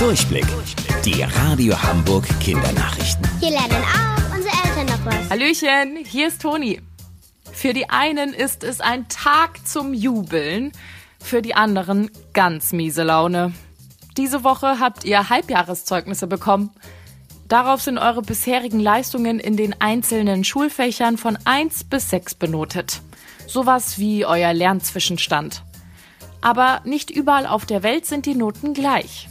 Durchblick. Die Radio Hamburg Kindernachrichten. Hier lernen auch unsere Eltern noch was. Hallöchen, hier ist Toni. Für die einen ist es ein Tag zum Jubeln, für die anderen ganz miese Laune. Diese Woche habt ihr Halbjahreszeugnisse bekommen. Darauf sind eure bisherigen Leistungen in den einzelnen Schulfächern von 1 bis 6 benotet. Sowas wie euer Lernzwischenstand. Aber nicht überall auf der Welt sind die Noten gleich.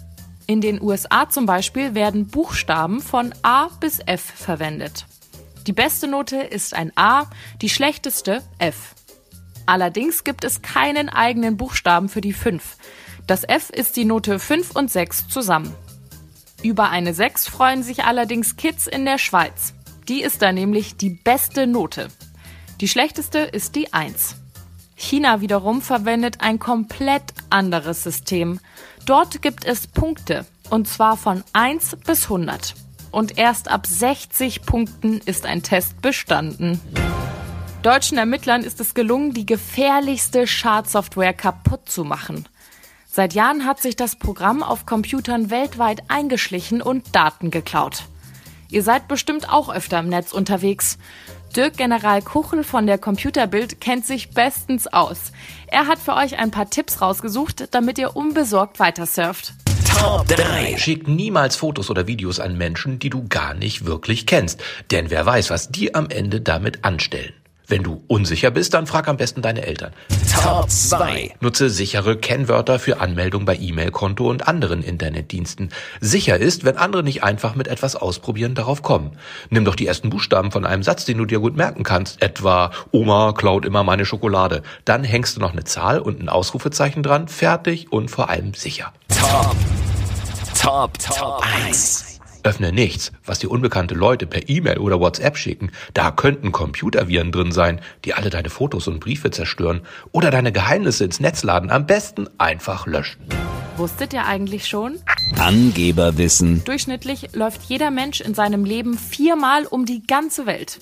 In den USA zum Beispiel werden Buchstaben von A bis F verwendet. Die beste Note ist ein A, die schlechteste F. Allerdings gibt es keinen eigenen Buchstaben für die 5. Das F ist die Note 5 und 6 zusammen. Über eine 6 freuen sich allerdings Kids in der Schweiz. Die ist da nämlich die beste Note. Die schlechteste ist die 1. China wiederum verwendet ein komplett anderes System. Dort gibt es Punkte, und zwar von 1 bis 100. Und erst ab 60 Punkten ist ein Test bestanden. Deutschen Ermittlern ist es gelungen, die gefährlichste Schadsoftware kaputt zu machen. Seit Jahren hat sich das Programm auf Computern weltweit eingeschlichen und Daten geklaut. Ihr seid bestimmt auch öfter im Netz unterwegs. Dirk General Kuchel von der Computerbild kennt sich bestens aus. Er hat für euch ein paar Tipps rausgesucht, damit ihr unbesorgt weitersurft. Top 3. Schick niemals Fotos oder Videos an Menschen, die du gar nicht wirklich kennst. Denn wer weiß, was die am Ende damit anstellen. Wenn du unsicher bist, dann frag am besten deine Eltern. Top 2. Nutze sichere Kennwörter für Anmeldung bei E-Mail-Konto und anderen Internetdiensten. Sicher ist, wenn andere nicht einfach mit etwas ausprobieren darauf kommen. Nimm doch die ersten Buchstaben von einem Satz, den du dir gut merken kannst. Etwa Oma klaut immer meine Schokolade. Dann hängst du noch eine Zahl und ein Ausrufezeichen dran. Fertig und vor allem sicher. Top. Top. Top 1. Öffne nichts, was dir unbekannte Leute per E-Mail oder WhatsApp schicken. Da könnten Computerviren drin sein, die alle deine Fotos und Briefe zerstören oder deine Geheimnisse ins Netz laden. Am besten einfach löschen. Wusstet ihr eigentlich schon? Angeberwissen. Durchschnittlich läuft jeder Mensch in seinem Leben viermal um die ganze Welt.